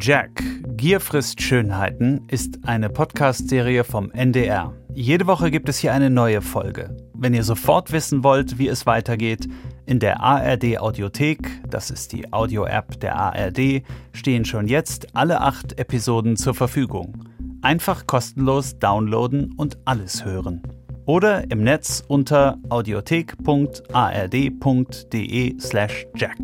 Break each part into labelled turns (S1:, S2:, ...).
S1: Jack, Gier frisst Schönheiten ist eine Podcast-Serie vom NDR. Jede Woche gibt es hier eine neue Folge. Wenn ihr sofort wissen wollt, wie es weitergeht, in der ARD Audiothek, das ist die Audio-App der ARD, stehen schon jetzt alle acht Episoden zur Verfügung. Einfach kostenlos downloaden und alles hören. Oder im Netz unter audiothek.ard.de slash jack.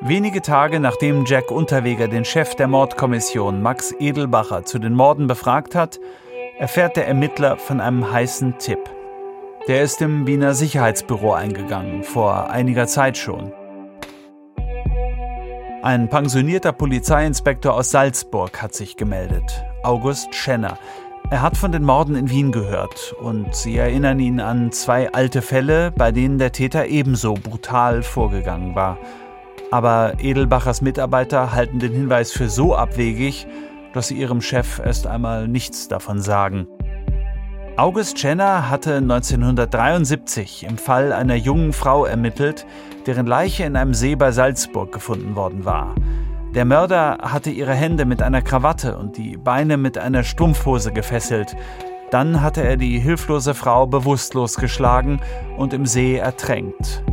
S1: Wenige Tage nachdem Jack Unterweger den Chef der Mordkommission Max Edelbacher zu den Morden befragt hat, erfährt der Ermittler von einem heißen Tipp. Der ist im Wiener Sicherheitsbüro eingegangen, vor einiger Zeit schon. Ein pensionierter Polizeiinspektor aus Salzburg hat sich gemeldet, August Schenner. Er hat von den Morden in Wien gehört und sie erinnern ihn an zwei alte Fälle, bei denen der Täter ebenso brutal vorgegangen war. Aber Edelbachers Mitarbeiter halten den Hinweis für so abwegig, dass sie ihrem Chef erst einmal nichts davon sagen. August Schenner hatte 1973 im Fall einer jungen Frau ermittelt, deren Leiche in einem See bei Salzburg gefunden worden war. Der Mörder hatte ihre Hände mit einer Krawatte und die Beine mit einer Strumpfhose gefesselt. Dann hatte er die hilflose Frau bewusstlos geschlagen und im See ertränkt.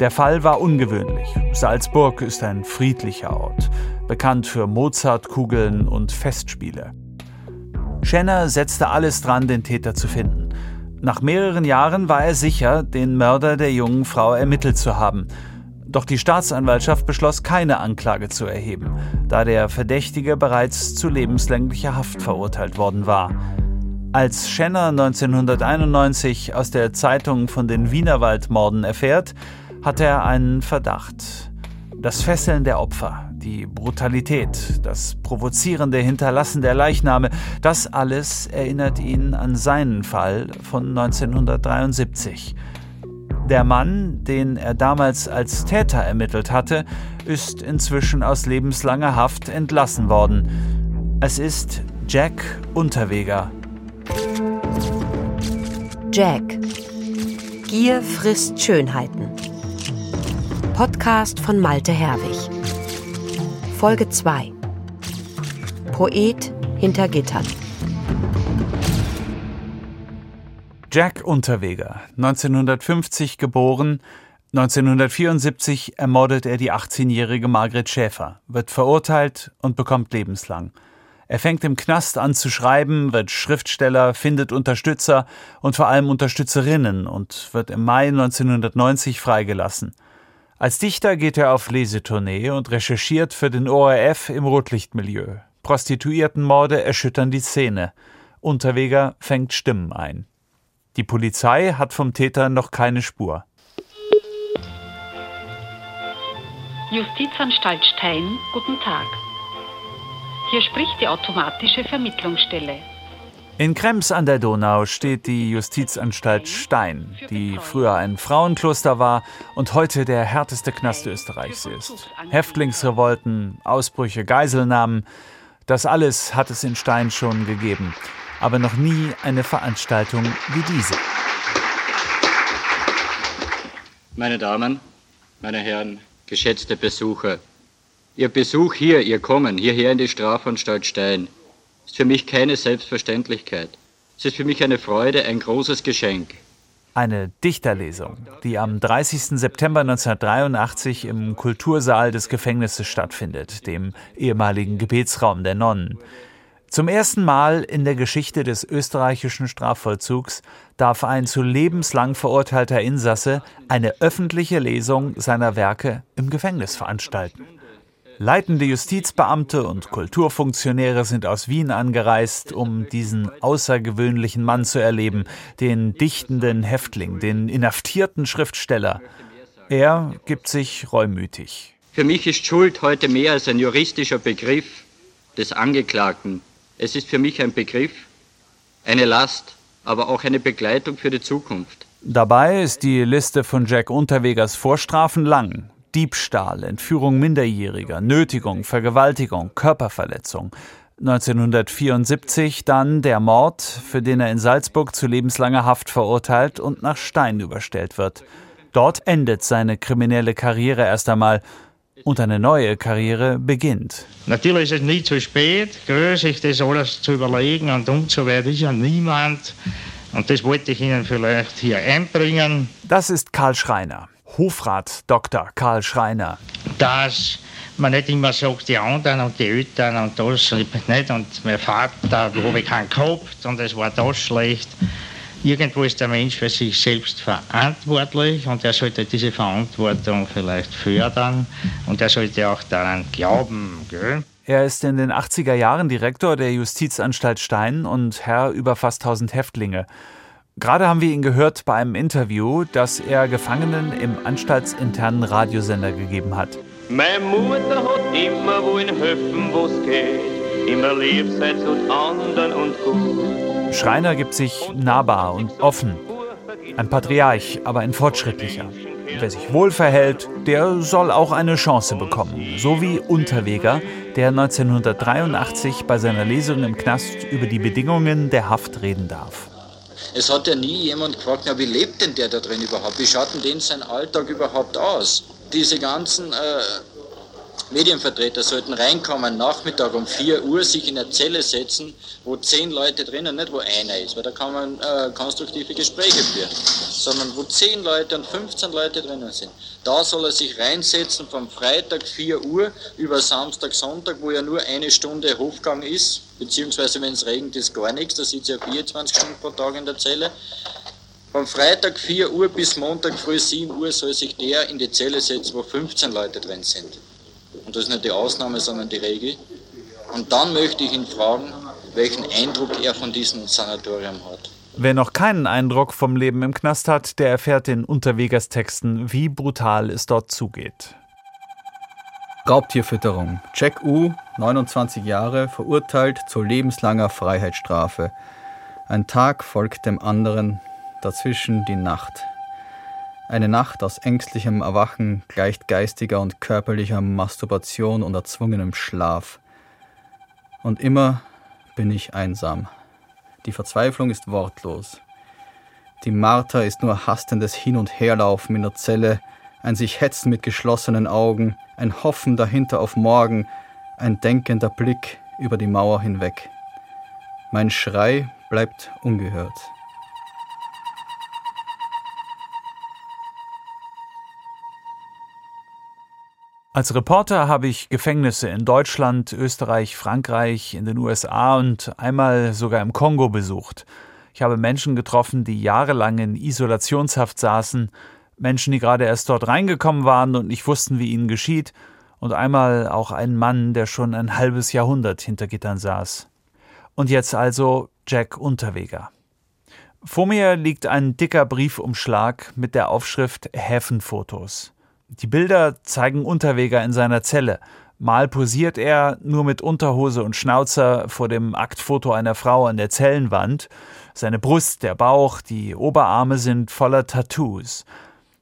S1: Der Fall war ungewöhnlich. Salzburg ist ein friedlicher Ort, bekannt für Mozartkugeln und Festspiele. Schenner setzte alles dran, den Täter zu finden. Nach mehreren Jahren war er sicher, den Mörder der jungen Frau ermittelt zu haben. Doch die Staatsanwaltschaft beschloss, keine Anklage zu erheben, da der Verdächtige bereits zu lebenslänglicher Haft verurteilt worden war. Als Schenner 1991 aus der Zeitung von den Wienerwaldmorden erfährt, hat er einen Verdacht. Das Fesseln der Opfer, die Brutalität, das provozierende Hinterlassen der Leichname, das alles erinnert ihn an seinen Fall von 1973. Der Mann, den er damals als Täter ermittelt hatte, ist inzwischen aus lebenslanger Haft entlassen worden. Es ist Jack Unterweger.
S2: Jack. Gier frisst Schönheiten. Podcast von Malte Herwig. Folge 2. Poet hinter Gittern.
S1: Jack Unterweger, 1950 geboren, 1974 ermordet er die 18-jährige Margret Schäfer, wird verurteilt und bekommt lebenslang. Er fängt im Knast an zu schreiben, wird Schriftsteller, findet Unterstützer und vor allem Unterstützerinnen und wird im Mai 1990 freigelassen. Als Dichter geht er auf Lesetournee und recherchiert für den ORF im Rotlichtmilieu. Prostituiertenmorde erschüttern die Szene. Unterweger fängt Stimmen ein. Die Polizei hat vom Täter noch keine Spur.
S3: Justizanstalt Stein, guten Tag. Hier spricht die automatische Vermittlungsstelle.
S1: In Krems an der Donau steht die Justizanstalt Stein, die früher ein Frauenkloster war und heute der härteste Knast Österreichs ist. Häftlingsrevolten, Ausbrüche, Geiselnahmen, das alles hat es in Stein schon gegeben, aber noch nie eine Veranstaltung wie diese.
S4: Meine Damen, meine Herren, geschätzte Besucher, Ihr Besuch hier, Ihr Kommen hierher in die Strafanstalt Stein ist für mich keine Selbstverständlichkeit. Es ist für mich eine Freude, ein großes Geschenk.
S1: Eine Dichterlesung, die am 30. September 1983 im Kultursaal des Gefängnisses stattfindet, dem ehemaligen Gebetsraum der Nonnen. Zum ersten Mal in der Geschichte des österreichischen Strafvollzugs darf ein zu lebenslang verurteilter Insasse eine öffentliche Lesung seiner Werke im Gefängnis veranstalten. Leitende Justizbeamte und Kulturfunktionäre sind aus Wien angereist, um diesen außergewöhnlichen Mann zu erleben, den dichtenden Häftling, den inhaftierten Schriftsteller. Er gibt sich reumütig.
S4: Für mich ist Schuld heute mehr als ein juristischer Begriff des Angeklagten. Es ist für mich ein Begriff, eine Last, aber auch eine Begleitung für die Zukunft.
S1: Dabei ist die Liste von Jack Unterwegers Vorstrafen lang. Diebstahl, Entführung Minderjähriger, Nötigung, Vergewaltigung, Körperverletzung. 1974 dann der Mord, für den er in Salzburg zu lebenslanger Haft verurteilt und nach Stein überstellt wird. Dort endet seine kriminelle Karriere erst einmal und eine neue Karriere beginnt.
S5: Natürlich ist es nie zu spät, sich das alles zu überlegen und umzuwerten ist ja niemand. Und das wollte ich Ihnen vielleicht hier einbringen.
S1: Das ist Karl Schreiner, Hofrat Dr. Karl Schreiner.
S5: Dass man nicht immer sagt, die anderen und die Eltern und das nicht. Und mein Vater, da habe ich keinen gehabt und es war das schlecht. Irgendwo ist der Mensch für sich selbst verantwortlich und er sollte diese Verantwortung vielleicht fördern und er sollte auch daran glauben. Gell?
S1: Er ist in den 80er Jahren Direktor der Justizanstalt Stein und Herr über fast 1000 Häftlinge. Gerade haben wir ihn gehört bei einem Interview, das er Gefangenen im anstaltsinternen Radiosender gegeben hat.
S6: Meine Mutter hat immer wollen helfen, wo's geht. Immer lieb sein zu anderen und gut.
S1: Schreiner gibt sich nahbar und offen. Ein Patriarch, aber ein fortschrittlicher. Wer sich wohl verhält, der soll auch eine Chance bekommen. So wie Unterweger, der 1983 bei seiner Lesung im Knast über die Bedingungen der Haft reden darf.
S7: Es hat ja nie jemand gefragt, na, wie lebt denn der da drin überhaupt? Wie schaut denn sein Alltag überhaupt aus? Diese ganzen äh, Medienvertreter sollten reinkommen, Nachmittag um 4 Uhr sich in eine Zelle setzen, wo zehn Leute drinnen, nicht wo einer ist, weil da kann man äh, konstruktive Gespräche führen, sondern wo zehn Leute und 15 Leute drinnen sind. Da soll er sich reinsetzen vom Freitag 4 Uhr über Samstag, Sonntag, wo ja nur eine Stunde Hofgang ist, beziehungsweise wenn es regnet, ist gar nichts, da sitzt er 24 Stunden pro Tag in der Zelle. Vom Freitag 4 Uhr bis Montag früh 7 Uhr soll sich der in die Zelle setzen, wo 15 Leute drin sind. Und das ist nicht die Ausnahme, sondern die Regel. Und dann möchte ich ihn fragen, welchen Eindruck er von diesem Sanatorium hat.
S1: Wer noch keinen Eindruck vom Leben im Knast hat, der erfährt in Unterwegers Texten, wie brutal es dort zugeht.
S8: Raubtierfütterung. Jack U, 29 Jahre, verurteilt zu lebenslanger Freiheitsstrafe. Ein Tag folgt dem anderen, dazwischen die Nacht. Eine Nacht aus ängstlichem Erwachen gleicht geistiger und körperlicher Masturbation und erzwungenem Schlaf. Und immer bin ich einsam. Die Verzweiflung ist wortlos. Die Marter ist nur hastendes Hin- und Herlaufen in der Zelle, ein sich hetzen mit geschlossenen Augen, ein Hoffen dahinter auf morgen, ein denkender Blick über die Mauer hinweg. Mein Schrei bleibt ungehört.
S1: Als Reporter habe ich Gefängnisse in Deutschland, Österreich, Frankreich, in den USA und einmal sogar im Kongo besucht. Ich habe Menschen getroffen, die jahrelang in Isolationshaft saßen, Menschen, die gerade erst dort reingekommen waren und nicht wussten, wie ihnen geschieht, und einmal auch einen Mann, der schon ein halbes Jahrhundert hinter Gittern saß. Und jetzt also Jack Unterweger. Vor mir liegt ein dicker Briefumschlag mit der Aufschrift Häfenfotos. Die Bilder zeigen Unterweger in seiner Zelle. Mal posiert er nur mit Unterhose und Schnauzer vor dem Aktfoto einer Frau an der Zellenwand. Seine Brust, der Bauch, die Oberarme sind voller Tattoos.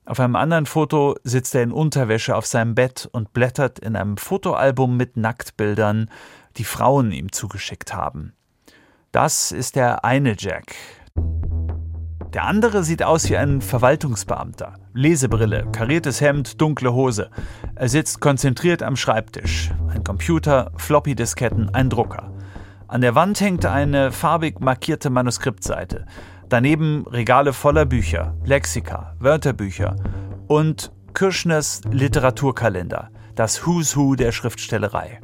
S1: Auf einem anderen Foto sitzt er in Unterwäsche auf seinem Bett und blättert in einem Fotoalbum mit Nacktbildern, die Frauen ihm zugeschickt haben. Das ist der eine Jack. Der andere sieht aus wie ein Verwaltungsbeamter. Lesebrille, kariertes Hemd, dunkle Hose. Er sitzt konzentriert am Schreibtisch. Ein Computer, Floppy-Disketten, ein Drucker. An der Wand hängt eine farbig markierte Manuskriptseite. Daneben Regale voller Bücher, Lexika, Wörterbücher und Kirschners Literaturkalender, das Who's Who der Schriftstellerei.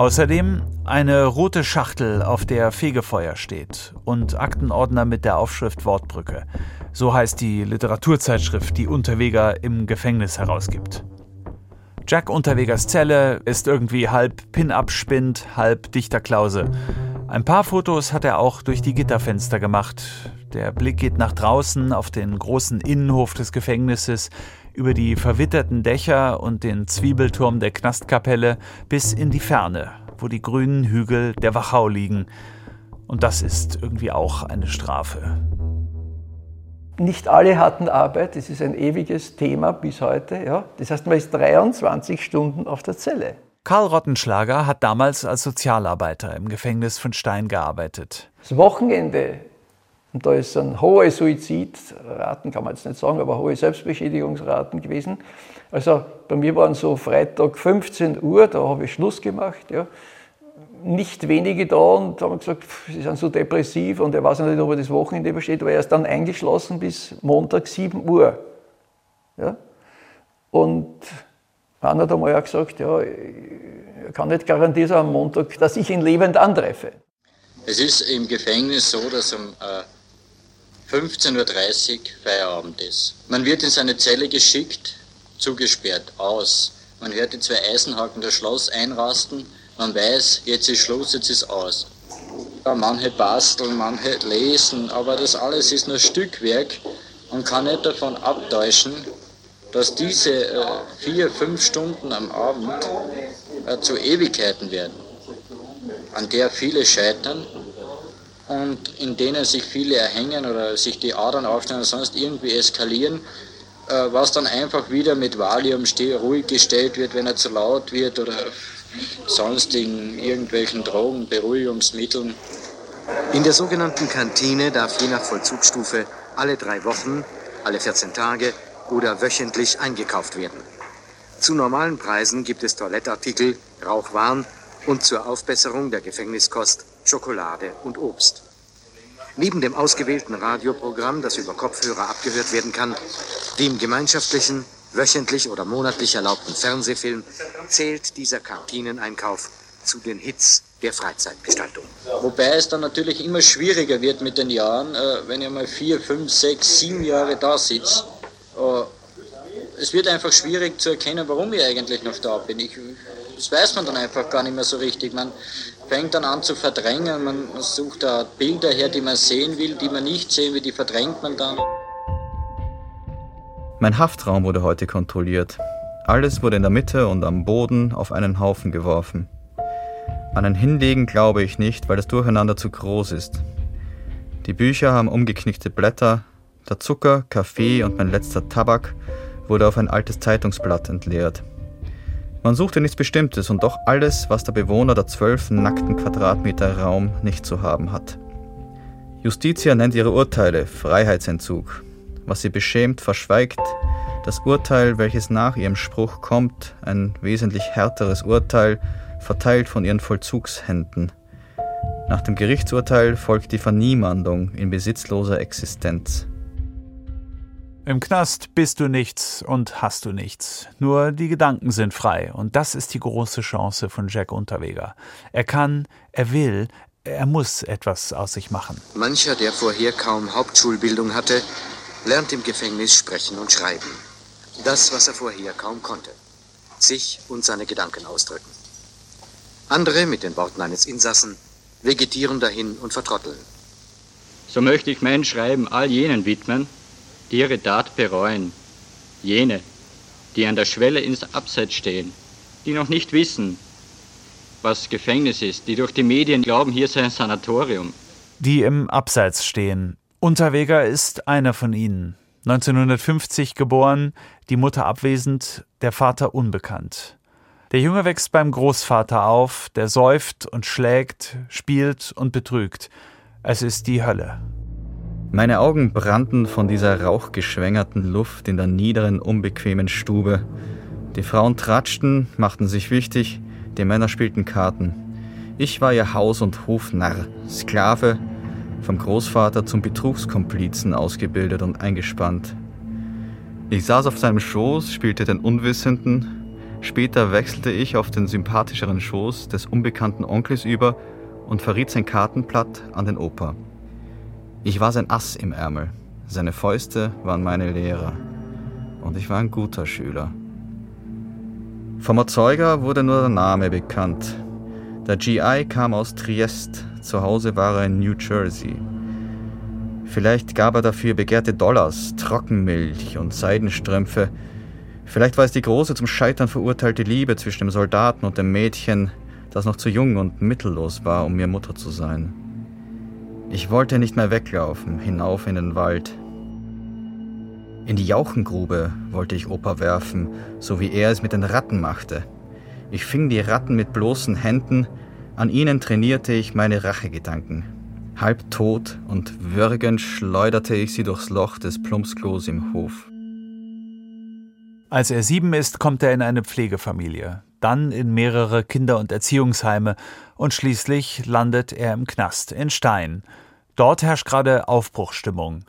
S1: Außerdem eine rote Schachtel, auf der Fegefeuer steht und Aktenordner mit der Aufschrift Wortbrücke. So heißt die Literaturzeitschrift, die Unterweger im Gefängnis herausgibt. Jack Unterwegers Zelle ist irgendwie halb Pin-Up-Spind, halb Dichterklause. Ein paar Fotos hat er auch durch die Gitterfenster gemacht. Der Blick geht nach draußen auf den großen Innenhof des Gefängnisses, über die verwitterten Dächer und den Zwiebelturm der Knastkapelle bis in die Ferne, wo die grünen Hügel der Wachau liegen. Und das ist irgendwie auch eine Strafe.
S9: Nicht alle hatten Arbeit, das ist ein ewiges Thema bis heute. Ja? Das heißt, man ist 23 Stunden auf der Zelle.
S1: Karl Rottenschlager hat damals als Sozialarbeiter im Gefängnis von Stein gearbeitet.
S9: Das Wochenende, und da ist ein hohe Suizidraten, kann man jetzt nicht sagen, aber hohe Selbstbeschädigungsraten gewesen. Also bei mir waren so Freitag 15 Uhr, da habe ich Schluss gemacht. Ja. Nicht wenige da und haben gesagt, sie sind so depressiv und er weiß nicht, ob er das Wochenende übersteht, aber er ist dann eingeschlossen bis Montag 7 Uhr. Ja. Und einer hat einmal gesagt, ja, er kann nicht garantieren am Montag, dass ich ihn lebend antreffe.
S7: Es ist im Gefängnis so, dass um äh, 15.30 Uhr Feierabend ist. Man wird in seine Zelle geschickt, zugesperrt, aus. Man hört die zwei Eisenhaken das Schloss einrasten. Man weiß, jetzt ist Schluss, jetzt ist aus. Ja, manche basteln, manche lesen, aber das alles ist nur Stückwerk und kann nicht davon abtäuschen, dass diese äh, vier, fünf Stunden am Abend äh, zu Ewigkeiten werden, an der viele scheitern und in denen sich viele erhängen oder sich die Adern aufstellen oder sonst irgendwie eskalieren, äh, was dann einfach wieder mit Valium ruhig gestellt wird, wenn er zu laut wird oder sonstigen irgendwelchen Drogen, Beruhigungsmitteln.
S10: In der sogenannten Kantine darf je nach Vollzugsstufe alle drei Wochen, alle 14 Tage oder wöchentlich eingekauft werden. Zu normalen Preisen gibt es Toilettartikel, Rauchwaren und zur Aufbesserung der Gefängniskost Schokolade und Obst. Neben dem ausgewählten Radioprogramm, das über Kopfhörer abgehört werden kann, dem gemeinschaftlichen, wöchentlich oder monatlich erlaubten Fernsehfilm, zählt dieser Kantineneinkauf zu den Hits der Freizeitgestaltung.
S7: Wobei es dann natürlich immer schwieriger wird mit den Jahren, äh, wenn ihr mal vier, fünf, sechs, sieben Jahre da sitzt äh, es wird einfach schwierig zu erkennen, warum ich eigentlich noch da bin. Ich, das weiß man dann einfach gar nicht mehr so richtig. Man fängt dann an zu verdrängen, man sucht da Bilder her, die man sehen will, die man nicht sehen will, die verdrängt man dann.
S8: Mein Haftraum wurde heute kontrolliert. Alles wurde in der Mitte und am Boden auf einen Haufen geworfen. An ein Hinlegen glaube ich nicht, weil das Durcheinander zu groß ist. Die Bücher haben umgeknickte Blätter, der Zucker, Kaffee und mein letzter Tabak wurde auf ein altes Zeitungsblatt entleert. Man suchte nichts Bestimmtes und doch alles, was der Bewohner der zwölf nackten Quadratmeter Raum nicht zu haben hat. Justitia nennt ihre Urteile Freiheitsentzug. Was sie beschämt, verschweigt, das Urteil, welches nach ihrem Spruch kommt, ein wesentlich härteres Urteil, verteilt von ihren Vollzugshänden. Nach dem Gerichtsurteil folgt die Verniemandung in besitzloser Existenz.
S1: Im Knast bist du nichts und hast du nichts. Nur die Gedanken sind frei. Und das ist die große Chance von Jack Unterweger. Er kann, er will, er muss etwas aus sich machen.
S10: Mancher, der vorher kaum Hauptschulbildung hatte, lernt im Gefängnis sprechen und schreiben. Das, was er vorher kaum konnte. Sich und seine Gedanken ausdrücken. Andere, mit den Worten eines Insassen, vegetieren dahin und vertrotteln.
S4: So möchte ich mein Schreiben all jenen widmen, ihre Tat bereuen, jene, die an der Schwelle ins Abseits stehen, die noch nicht wissen, was Gefängnis ist, die durch die Medien glauben, hier sei ein Sanatorium.
S1: Die im Abseits stehen. Unterweger ist einer von ihnen. 1950 geboren, die Mutter abwesend, der Vater unbekannt. Der Junge wächst beim Großvater auf, der säuft und schlägt, spielt und betrügt. Es ist die Hölle.
S8: Meine Augen brannten von dieser rauchgeschwängerten Luft in der niederen, unbequemen Stube. Die Frauen tratschten, machten sich wichtig, die Männer spielten Karten. Ich war ihr Haus- und Hofnarr, Sklave, vom Großvater zum Betrugskomplizen ausgebildet und eingespannt. Ich saß auf seinem Schoß, spielte den Unwissenden, später wechselte ich auf den sympathischeren Schoß des unbekannten Onkels über und verriet sein Kartenblatt an den Opa. Ich war sein Ass im Ärmel, seine Fäuste waren meine Lehrer und ich war ein guter Schüler. Vom Erzeuger wurde nur der Name bekannt. Der GI kam aus Triest, zu Hause war er in New Jersey. Vielleicht gab er dafür begehrte Dollars, Trockenmilch und Seidenstrümpfe. Vielleicht war es die große zum Scheitern verurteilte Liebe zwischen dem Soldaten und dem Mädchen, das noch zu jung und mittellos war, um mir Mutter zu sein. Ich wollte nicht mehr weglaufen, hinauf in den Wald. In die Jauchengrube wollte ich Opa werfen, so wie er es mit den Ratten machte. Ich fing die Ratten mit bloßen Händen, an ihnen trainierte ich meine Rachegedanken. Halb tot und würgend schleuderte ich sie durchs Loch des Plumpsklos im Hof.
S1: Als er sieben ist, kommt er in eine Pflegefamilie, dann in mehrere Kinder- und Erziehungsheime und schließlich landet er im Knast in Stein. Dort herrscht gerade Aufbruchstimmung.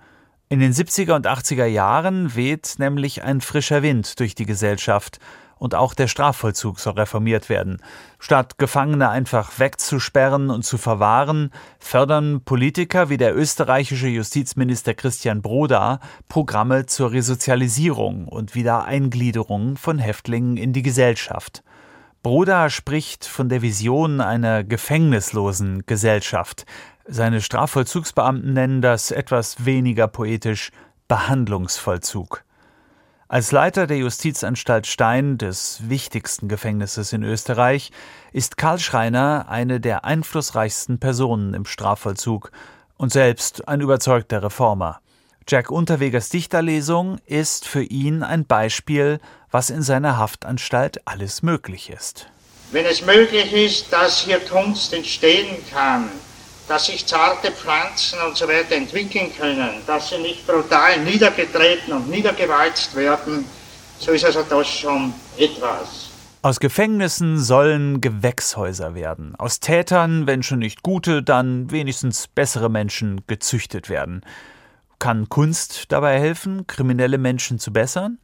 S1: In den 70er und 80er Jahren weht nämlich ein frischer Wind durch die Gesellschaft und auch der Strafvollzug soll reformiert werden. Statt Gefangene einfach wegzusperren und zu verwahren, fördern Politiker wie der österreichische Justizminister Christian Broda Programme zur Resozialisierung und Wiedereingliederung von Häftlingen in die Gesellschaft. Broda spricht von der Vision einer gefängnislosen Gesellschaft. Seine Strafvollzugsbeamten nennen das etwas weniger poetisch Behandlungsvollzug. Als Leiter der Justizanstalt Stein, des wichtigsten Gefängnisses in Österreich, ist Karl Schreiner eine der einflussreichsten Personen im Strafvollzug und selbst ein überzeugter Reformer. Jack Unterwegers Dichterlesung ist für ihn ein Beispiel, was in seiner Haftanstalt alles möglich ist.
S5: Wenn es möglich ist, dass hier Kunst entstehen kann, dass sich zarte Pflanzen und so weiter entwickeln können, dass sie nicht brutal niedergetreten und niedergewalzt werden, so ist also das schon etwas.
S1: Aus Gefängnissen sollen Gewächshäuser werden. Aus Tätern, wenn schon nicht gute, dann wenigstens bessere Menschen gezüchtet werden. Kann Kunst dabei helfen, kriminelle Menschen zu bessern?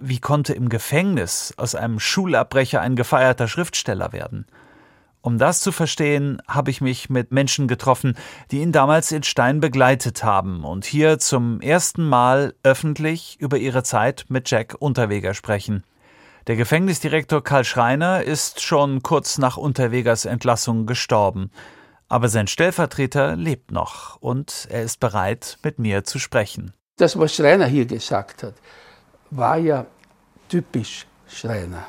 S1: Wie konnte im Gefängnis aus einem Schulabbrecher ein gefeierter Schriftsteller werden? Um das zu verstehen, habe ich mich mit Menschen getroffen, die ihn damals in Stein begleitet haben und hier zum ersten Mal öffentlich über ihre Zeit mit Jack Unterweger sprechen. Der Gefängnisdirektor Karl Schreiner ist schon kurz nach Unterwegers Entlassung gestorben. Aber sein Stellvertreter lebt noch und er ist bereit, mit mir zu sprechen.
S11: Das, was Schreiner hier gesagt hat, war ja typisch Schreiner.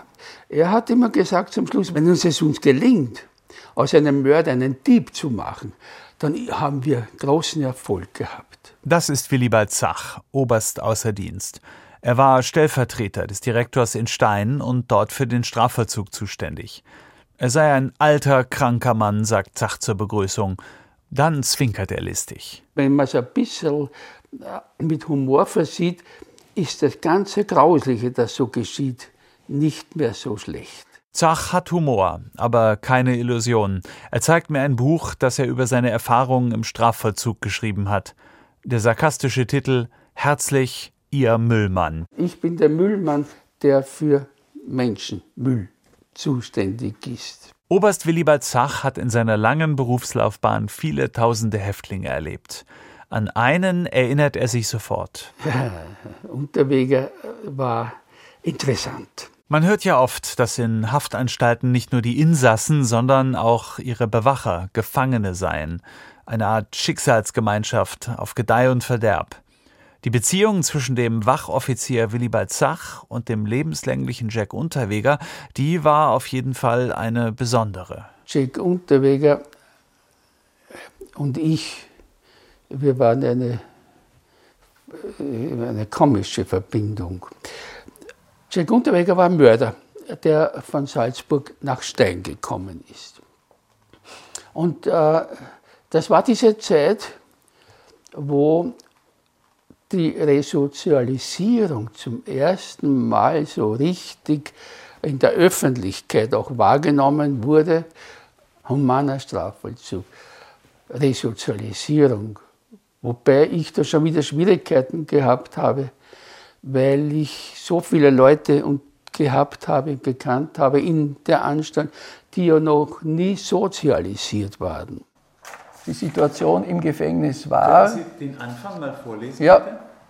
S11: Er hat immer gesagt zum Schluss, wenn uns es uns gelingt, aus einem Mörder einen Dieb zu machen, dann haben wir großen Erfolg gehabt.
S1: Das ist Willibald Zach, Oberst außer Dienst. Er war Stellvertreter des Direktors in Stein und dort für den Strafvollzug zuständig. Er sei ein alter, kranker Mann, sagt Zach zur Begrüßung. Dann zwinkert er listig.
S11: Wenn man es ein bisschen äh, mit Humor versieht, ist das ganze Grausliche, das so geschieht, nicht mehr so schlecht.
S1: Zach hat Humor, aber keine Illusionen. Er zeigt mir ein Buch, das er über seine Erfahrungen im Strafvollzug geschrieben hat. Der sarkastische Titel Herzlich, Ihr Müllmann.
S11: Ich bin der Müllmann, der für Menschenmüll zuständig ist.
S1: Oberst Willibald Zach hat in seiner langen Berufslaufbahn viele tausende Häftlinge erlebt. An einen erinnert er sich sofort.
S11: Ja, Unterweger war interessant.
S1: Man hört ja oft, dass in Haftanstalten nicht nur die Insassen, sondern auch ihre Bewacher Gefangene seien. Eine Art Schicksalsgemeinschaft auf Gedeih und Verderb. Die Beziehung zwischen dem Wachoffizier Willibald Zach und dem lebenslänglichen Jack Unterweger, die war auf jeden Fall eine besondere.
S11: Jack Unterweger und ich, wir waren eine, eine komische Verbindung. Jack Unterweger war ein Mörder, der von Salzburg nach Stein gekommen ist. Und äh, das war diese Zeit, wo die Resozialisierung zum ersten Mal so richtig in der Öffentlichkeit auch wahrgenommen wurde. Humaner Strafvollzug, Resozialisierung. Wobei ich da schon wieder Schwierigkeiten gehabt habe, weil ich so viele Leute gehabt habe, gekannt habe in der Anstalt, die ja noch nie sozialisiert waren.
S9: Die Situation im Gefängnis war.
S1: Können Sie den Anfang mal vorlesen?
S9: Ja.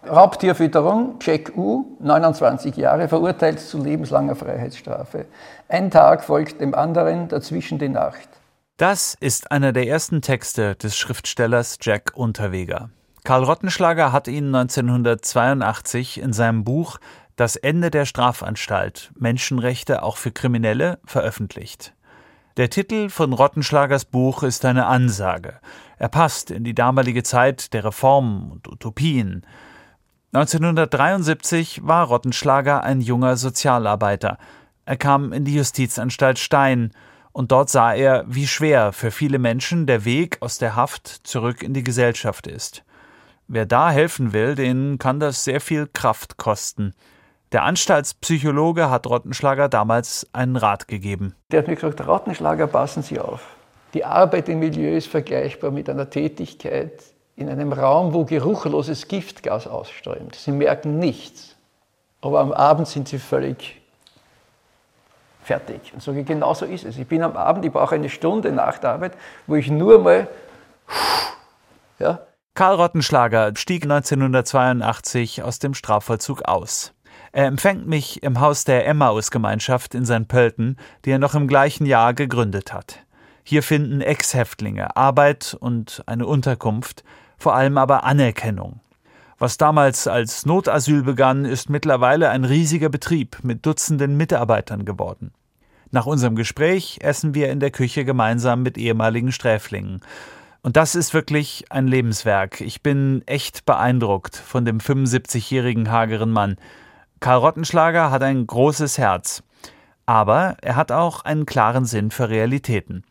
S9: Raubtierfütterung, Jack U, 29 Jahre, verurteilt zu lebenslanger Freiheitsstrafe. Ein Tag folgt dem anderen, dazwischen die Nacht.
S1: Das ist einer der ersten Texte des Schriftstellers Jack Unterweger. Karl Rottenschlager hat ihn 1982 in seinem Buch Das Ende der Strafanstalt Menschenrechte auch für Kriminelle veröffentlicht. Der Titel von Rottenschlagers Buch ist eine Ansage. Er passt in die damalige Zeit der Reformen und Utopien. 1973 war Rottenschlager ein junger Sozialarbeiter. Er kam in die Justizanstalt Stein und dort sah er, wie schwer für viele Menschen der Weg aus der Haft zurück in die Gesellschaft ist. Wer da helfen will, den kann das sehr viel Kraft kosten. Der Anstaltspsychologe hat Rottenschlager damals einen Rat gegeben.
S9: Der hat mir gesagt, Rottenschlager, passen Sie auf. Die Arbeit im Milieu ist vergleichbar mit einer Tätigkeit in einem Raum, wo geruchloses Giftgas ausströmt. Sie merken nichts, aber am Abend sind Sie völlig fertig. Und sage ich, genau so ist es. Ich bin am Abend, ich brauche eine Stunde nach der Arbeit, wo ich nur mal ja,
S1: Karl Rottenschlager stieg 1982 aus dem Strafvollzug aus. Er empfängt mich im Haus der Emmaus-Gemeinschaft in St. Pölten, die er noch im gleichen Jahr gegründet hat. Hier finden Ex-Häftlinge Arbeit und eine Unterkunft, vor allem aber Anerkennung. Was damals als Notasyl begann, ist mittlerweile ein riesiger Betrieb mit Dutzenden Mitarbeitern geworden. Nach unserem Gespräch essen wir in der Küche gemeinsam mit ehemaligen Sträflingen und das ist wirklich ein Lebenswerk. Ich bin echt beeindruckt von dem 75-jährigen hageren Mann. Karl Rottenschlager hat ein großes Herz. Aber er hat auch einen klaren Sinn für Realitäten.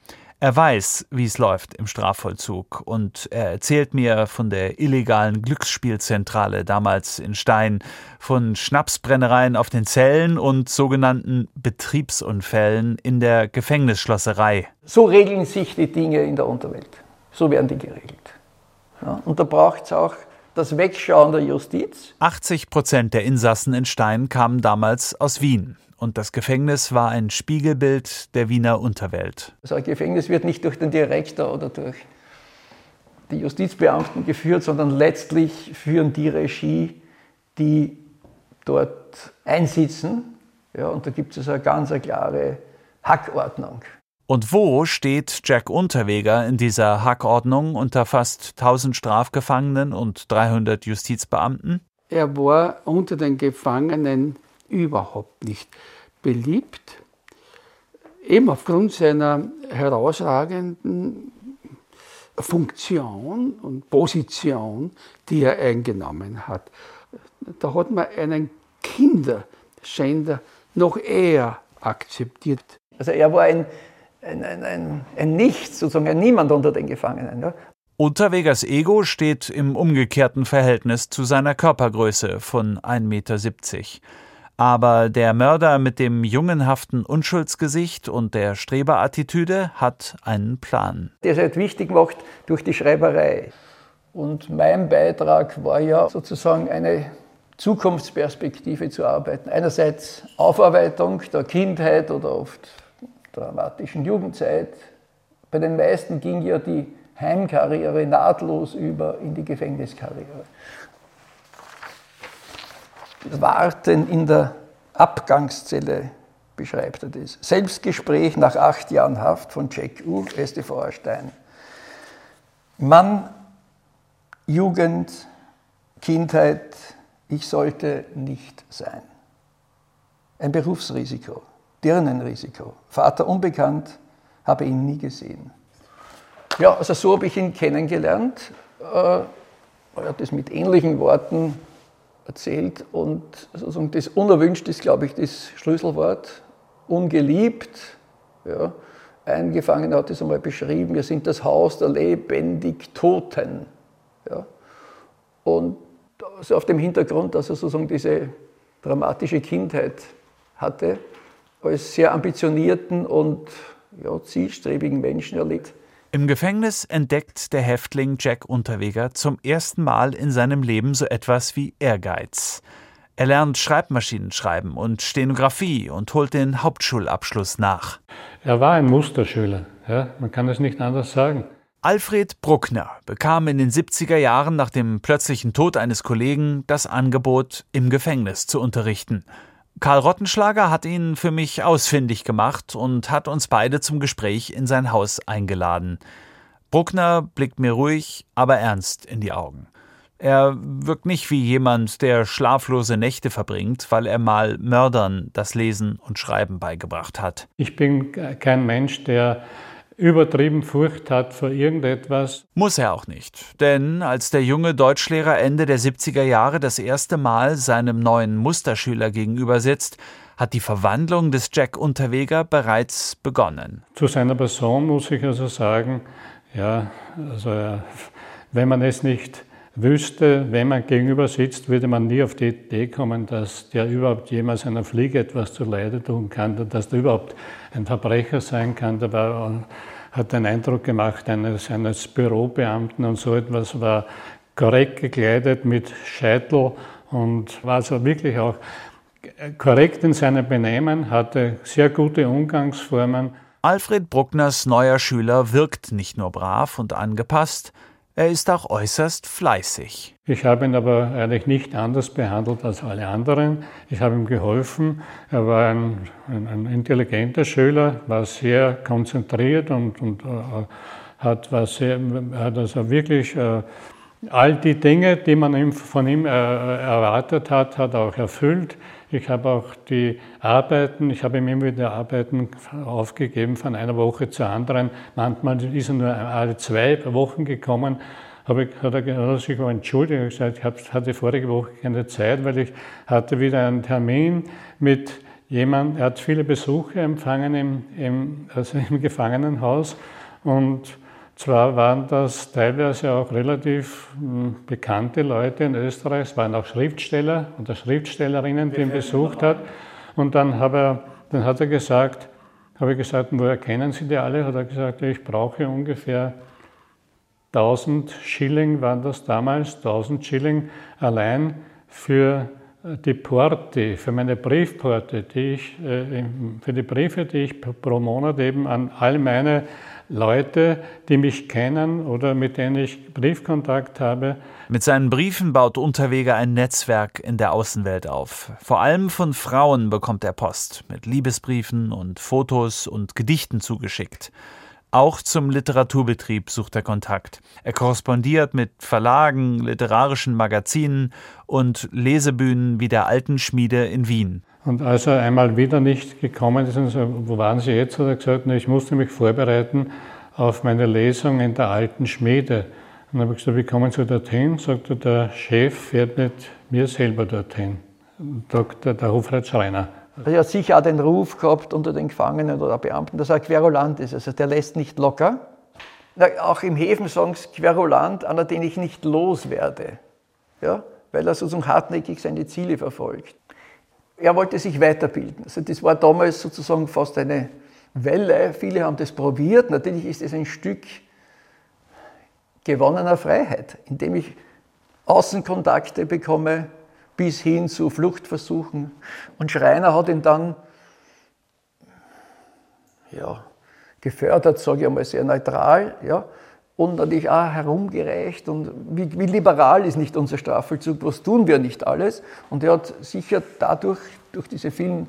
S1: Er weiß, wie es läuft im Strafvollzug und er erzählt mir von der illegalen Glücksspielzentrale damals in Stein, von Schnapsbrennereien auf den Zellen und sogenannten Betriebsunfällen in der Gefängnisschlosserei.
S9: So regeln sich die Dinge in der Unterwelt. So werden die geregelt. Ja, und da braucht es auch das Wegschauen der Justiz.
S1: 80 Prozent der Insassen in Stein kamen damals aus Wien. Und das Gefängnis war ein Spiegelbild der Wiener Unterwelt.
S9: Also ein Gefängnis wird nicht durch den Direktor oder durch die Justizbeamten geführt, sondern letztlich führen die Regie, die dort einsitzen. Ja, und da gibt es also eine ganz eine klare Hackordnung.
S1: Und wo steht Jack Unterweger in dieser Hackordnung unter fast 1000 Strafgefangenen und 300 Justizbeamten?
S11: Er war unter den Gefangenen überhaupt nicht beliebt, eben aufgrund seiner herausragenden Funktion und Position, die er eingenommen hat. Da hat man einen Kinderschänder noch eher akzeptiert.
S9: Also er war ein ein, ein, ein, ein Nichts, sozusagen ein Niemand unter den Gefangenen. Ja.
S1: Unterwegers Ego steht im umgekehrten Verhältnis zu seiner Körpergröße von 1,70 Meter. Aber der Mörder mit dem jungenhaften Unschuldsgesicht und der Streberattitüde hat einen Plan.
S9: Der sich halt wichtig macht durch die Schreiberei. Und mein Beitrag war ja sozusagen eine Zukunftsperspektive zu arbeiten. Einerseits Aufarbeitung der Kindheit oder oft dramatischen Jugendzeit. Bei den meisten ging ja die Heimkarriere nahtlos über in die Gefängniskarriere. Warten in der Abgangszelle beschreibt er das. Selbstgespräch nach acht Jahren Haft von Jack U. StV Stein. Mann, Jugend, Kindheit, ich sollte nicht sein. Ein Berufsrisiko. Dirnenrisiko. Vater unbekannt, habe ihn nie gesehen. Ja, also so habe ich ihn kennengelernt. Äh, er hat das mit ähnlichen Worten erzählt und sozusagen das unerwünscht ist, glaube ich, das Schlüsselwort. Ungeliebt. Ja. Ein Gefangener hat es einmal beschrieben, wir sind das Haus der lebendig Toten. Ja. Und also auf dem Hintergrund, dass er sozusagen diese dramatische Kindheit hatte, als sehr ambitionierten und ja, zielstrebigen Menschen erlebt.
S1: Im Gefängnis entdeckt der Häftling Jack Unterweger zum ersten Mal in seinem Leben so etwas wie Ehrgeiz. Er lernt Schreibmaschinen schreiben und Stenografie und holt den Hauptschulabschluss nach.
S12: Er war ein Musterschüler, ja, man kann es nicht anders sagen.
S1: Alfred Bruckner bekam in den 70er Jahren nach dem plötzlichen Tod eines Kollegen das Angebot, im Gefängnis zu unterrichten. Karl Rottenschlager hat ihn für mich ausfindig gemacht und hat uns beide zum Gespräch in sein Haus eingeladen. Bruckner blickt mir ruhig, aber ernst in die Augen. Er wirkt nicht wie jemand, der schlaflose Nächte verbringt, weil er mal Mördern das Lesen und Schreiben beigebracht hat.
S12: Ich bin kein Mensch, der übertrieben Furcht hat vor irgendetwas.
S1: Muss er auch nicht. Denn als der junge Deutschlehrer Ende der 70er Jahre das erste Mal seinem neuen Musterschüler gegenüber sitzt, hat die Verwandlung des Jack Unterweger bereits begonnen.
S12: Zu seiner Person muss ich also sagen, ja, also wenn man es nicht wüsste, wenn man gegenüber sitzt, würde man nie auf die Idee kommen, dass der überhaupt jemals einer Fliege etwas zu Leide tun kann, dass der überhaupt ein Verbrecher sein kann. Der war, hat den Eindruck gemacht eines, eines Bürobeamten und so etwas, war korrekt gekleidet mit Scheitel und war also wirklich auch korrekt in seinem Benehmen, hatte sehr gute Umgangsformen.
S1: Alfred Bruckners neuer Schüler wirkt nicht nur brav und angepasst, er ist auch äußerst fleißig.
S12: Ich habe ihn aber eigentlich nicht anders behandelt als alle anderen. Ich habe ihm geholfen. Er war ein, ein, ein intelligenter Schüler, war sehr konzentriert und, und äh, hat, war sehr, hat also wirklich äh, all die Dinge, die man ihm, von ihm äh, erwartet hat, hat auch erfüllt. Ich habe auch die Arbeiten, ich habe immer wieder Arbeiten aufgegeben von einer Woche zur anderen. Manchmal ist er nur alle zwei Wochen gekommen. Habe hat er sich auch entschuldigt und gesagt, ich hatte vorige Woche keine Zeit, weil ich hatte wieder einen Termin mit jemandem, er hat viele Besuche empfangen im, im, also im Gefangenenhaus und zwar waren das teilweise auch relativ hm, bekannte Leute in Österreich, es waren auch Schriftsteller oder Schriftstellerinnen, die ihn besucht hat. Und dann, er, dann hat er gesagt, habe ich gesagt, woher kennen Sie die alle? Hat er gesagt, ich brauche ungefähr 1000 Schilling, waren das damals, 1000 Schilling allein für die Porte, für meine Briefporte, die ich, äh, für die Briefe, die ich pro Monat eben an all meine Leute, die mich kennen oder mit denen ich Briefkontakt habe.
S1: Mit seinen Briefen baut Unterweger ein Netzwerk in der Außenwelt auf. Vor allem von Frauen bekommt er Post mit Liebesbriefen und Fotos und Gedichten zugeschickt. Auch zum Literaturbetrieb sucht er Kontakt. Er korrespondiert mit Verlagen, literarischen Magazinen und Lesebühnen wie der Alten Schmiede in Wien.
S12: Und als er einmal wieder nicht gekommen ist und so, wo waren Sie jetzt, hat er gesagt, ich musste mich vorbereiten auf meine Lesung in der alten Schmiede. Und dann habe ich gesagt, wie kommen Sie dorthin? Sagt er, der Chef fährt mit mir selber dorthin. Dr. der Hofrat Schreiner.
S9: Er hat sicher auch den Ruf gehabt unter den Gefangenen oder Beamten, dass er querulant ist. Also der lässt nicht locker. Auch im Häfen sagen sie querulant, einer, den ich nicht loswerde. Ja? Weil er sozusagen hartnäckig seine Ziele verfolgt er wollte sich weiterbilden. Also das war damals sozusagen fast eine Welle. Viele haben das probiert. Natürlich ist es ein Stück gewonnener Freiheit, indem ich Außenkontakte bekomme bis hin zu Fluchtversuchen. Und Schreiner hat ihn dann ja, gefördert, sage ich einmal sehr neutral. Ja und natürlich auch herumgereicht. Und wie, wie, liberal ist nicht unser Strafvollzug, was tun wir nicht alles? Und er hat sicher dadurch, durch diese vielen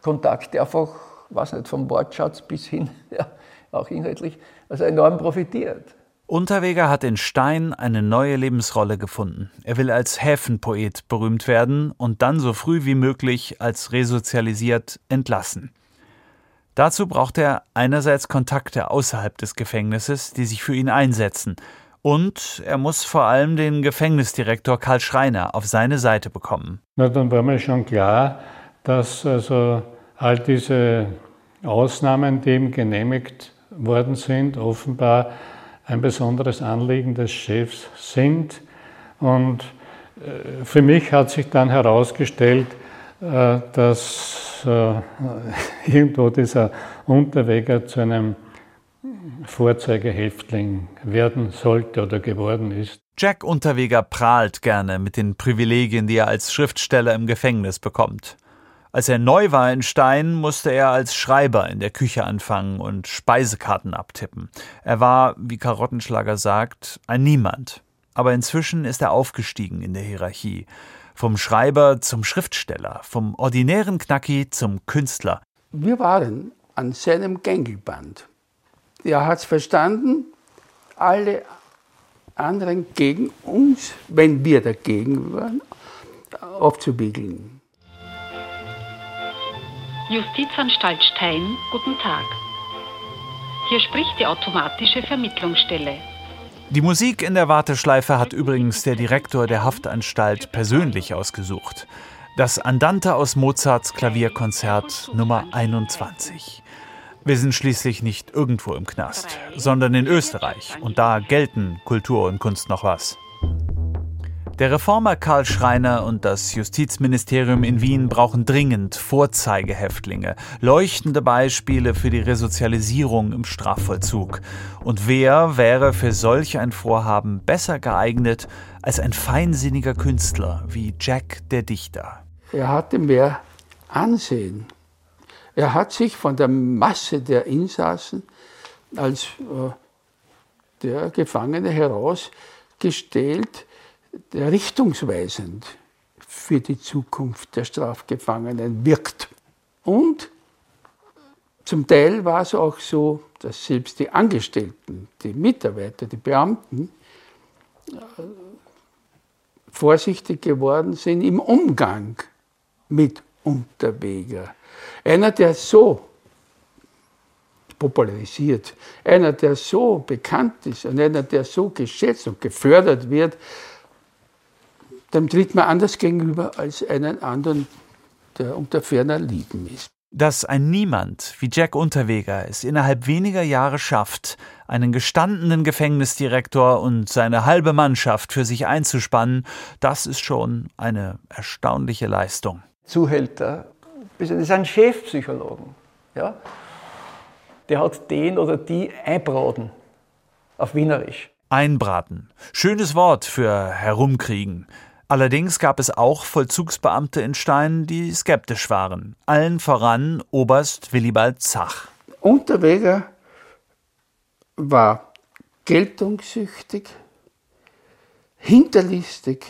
S9: Kontakte einfach, weiß nicht, vom Wortschatz bis hin, ja, auch inhaltlich, also enorm profitiert.
S1: Unterweger hat in Stein eine neue Lebensrolle gefunden. Er will als Häfenpoet berühmt werden und dann so früh wie möglich als resozialisiert entlassen. Dazu braucht er einerseits Kontakte außerhalb des Gefängnisses, die sich für ihn einsetzen, und er muss vor allem den Gefängnisdirektor Karl Schreiner auf seine Seite bekommen.
S12: Na, dann war mir schon klar, dass also all diese Ausnahmen, die ihm genehmigt worden sind, offenbar ein besonderes Anliegen des Chefs sind. Und äh, für mich hat sich dann herausgestellt, dass äh, irgendwo dieser Unterweger zu einem Vorzeigehäftling werden sollte oder geworden ist.
S1: Jack Unterweger prahlt gerne mit den Privilegien, die er als Schriftsteller im Gefängnis bekommt. Als er neu war in Stein, musste er als Schreiber in der Küche anfangen und Speisekarten abtippen. Er war, wie Karottenschlager sagt, ein Niemand. Aber inzwischen ist er aufgestiegen in der Hierarchie. Vom Schreiber zum Schriftsteller, vom ordinären Knacki zum Künstler.
S11: Wir waren an seinem Gängelband. Er hat es verstanden, alle anderen gegen uns, wenn wir dagegen waren, aufzuwiegeln.
S3: Justizanstalt Stein, guten Tag. Hier spricht die automatische Vermittlungsstelle.
S1: Die Musik in der Warteschleife hat übrigens der Direktor der Haftanstalt persönlich ausgesucht. Das Andante aus Mozarts Klavierkonzert Nummer 21. Wir sind schließlich nicht irgendwo im Knast, sondern in Österreich. Und da gelten Kultur und Kunst noch was. Der Reformer Karl Schreiner und das Justizministerium in Wien brauchen dringend Vorzeigehäftlinge, leuchtende Beispiele für die Resozialisierung im Strafvollzug. Und wer wäre für solch ein Vorhaben besser geeignet als ein feinsinniger Künstler wie Jack der Dichter?
S11: Er hatte mehr Ansehen. Er hat sich von der Masse der Insassen als äh, der Gefangene herausgestellt, richtungsweisend für die Zukunft der Strafgefangenen wirkt. Und zum Teil war es auch so, dass selbst die Angestellten, die Mitarbeiter, die Beamten äh, vorsichtig geworden sind im Umgang mit Unterweger. Einer, der so popularisiert, einer, der so bekannt ist und einer, der so geschätzt und gefördert wird, dem tritt man anders gegenüber als einen anderen, der unter ferner Lieben ist.
S1: Dass ein Niemand wie Jack Unterweger es innerhalb weniger Jahre schafft, einen gestandenen Gefängnisdirektor und seine halbe Mannschaft für sich einzuspannen, das ist schon eine erstaunliche Leistung.
S9: Zuhälter, das ist ein Chefpsychologen. Ja? Der hat den oder die einbraten, auf Wienerisch.
S1: Einbraten. Schönes Wort für herumkriegen. Allerdings gab es auch Vollzugsbeamte in Stein, die skeptisch waren. Allen voran Oberst Willibald Zach.
S11: Unterweger war geltungssüchtig, hinterlistig,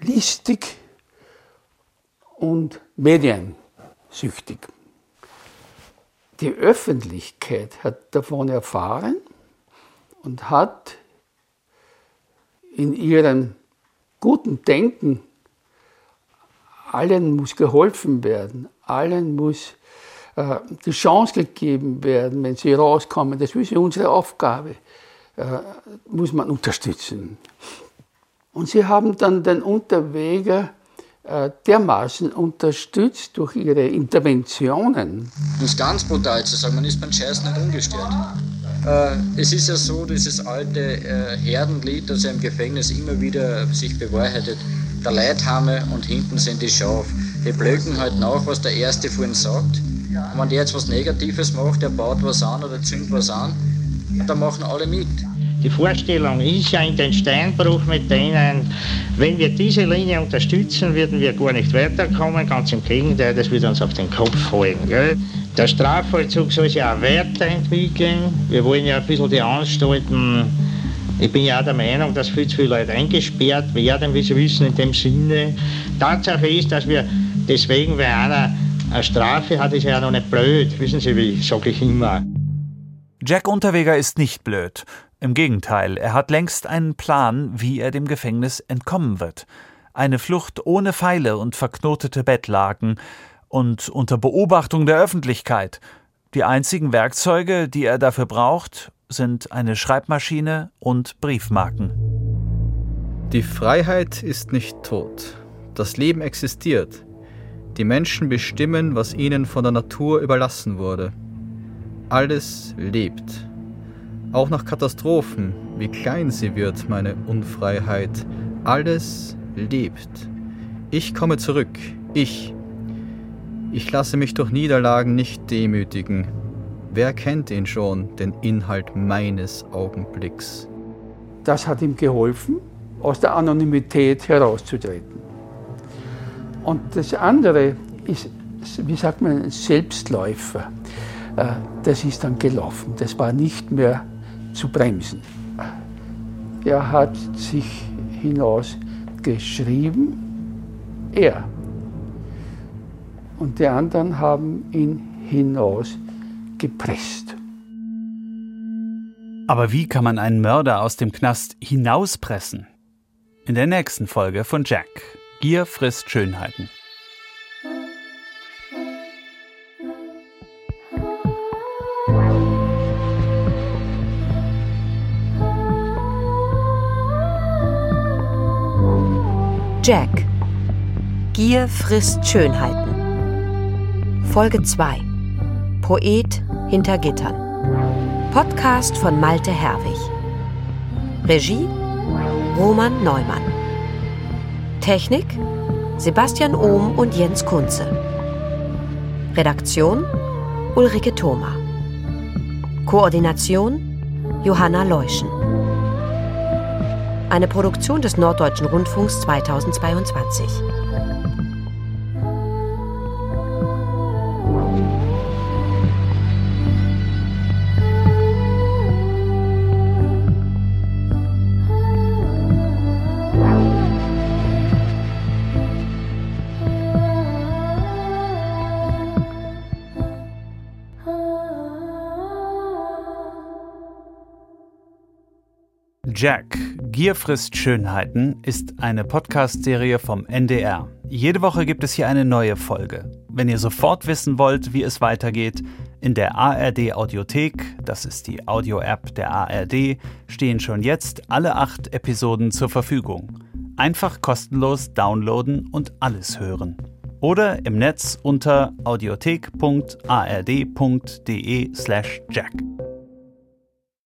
S11: listig und mediensüchtig. Die Öffentlichkeit hat davon erfahren und hat in ihrem guten Denken, allen muss geholfen werden, allen muss äh, die Chance gegeben werden, wenn sie rauskommen. Das ist unsere Aufgabe, äh, muss man unterstützen. Und sie haben dann den Unterweger äh, dermaßen unterstützt durch ihre Interventionen.
S7: Um es ganz brutal zu sagen, man ist beim Scheiß nicht ungestört. Äh, es ist ja so, dieses alte äh, Herdenlied, das ja im Gefängnis immer wieder sich bewahrheitet, der Leithamme und hinten sind die Schaf. Die blöken halt nach, was der Erste vorhin sagt. Und wenn der jetzt was Negatives macht, der baut was an oder zündet was an, dann machen alle mit.
S5: Die Vorstellung ist ja in den Steinbruch mit denen, wenn wir diese Linie unterstützen, würden wir gar nicht weiterkommen. Ganz im Gegenteil, das würde uns auf den Kopf fallen. Gell? Der Strafvollzug soll sich auch weiterentwickeln. Wir wollen ja ein bisschen die Anstalten. Ich bin ja auch der Meinung, dass viel zu viele Leute eingesperrt werden, wie Sie wissen, in dem Sinne. Tatsache ist, dass wir deswegen, weil einer eine Strafe hat, ist ja noch nicht blöd. Wissen Sie, wie sage ich immer.
S1: Jack Unterweger ist nicht blöd. Im Gegenteil, er hat längst einen Plan, wie er dem Gefängnis entkommen wird. Eine Flucht ohne Pfeile und verknotete Bettlaken und unter Beobachtung der Öffentlichkeit. Die einzigen Werkzeuge, die er dafür braucht, sind eine Schreibmaschine und Briefmarken.
S8: Die Freiheit ist nicht tot. Das Leben existiert. Die Menschen bestimmen, was ihnen von der Natur überlassen wurde. Alles lebt. Auch nach Katastrophen, wie klein sie wird, meine Unfreiheit, alles lebt. Ich komme zurück, ich. Ich lasse mich durch Niederlagen nicht demütigen. Wer kennt ihn schon, den Inhalt meines Augenblicks?
S11: Das hat ihm geholfen, aus der Anonymität herauszutreten. Und das andere ist, wie sagt man, ein Selbstläufer. Äh, das ist dann gelaufen. Das war nicht mehr zu bremsen. Er hat sich hinaus geschrieben, er und die anderen haben ihn hinaus gepresst.
S1: Aber wie kann man einen Mörder aus dem Knast hinauspressen? In der nächsten Folge von Jack. Gier frisst Schönheiten.
S2: Jack. Gier frisst Schönheiten. Folge 2. Poet hinter Gittern. Podcast von Malte Herwig. Regie Roman Neumann. Technik Sebastian Ohm und Jens Kunze. Redaktion Ulrike Thoma. Koordination Johanna Leuschen. Eine Produktion des Norddeutschen Rundfunks 2022.
S1: Jack, Gier frisst Schönheiten ist eine Podcast-Serie vom NDR. Jede Woche gibt es hier eine neue Folge. Wenn ihr sofort wissen wollt, wie es weitergeht, in der ARD Audiothek, das ist die Audio-App der ARD, stehen schon jetzt alle acht Episoden zur Verfügung. Einfach kostenlos downloaden und alles hören. Oder im Netz unter audiothek.ard.de slash jack.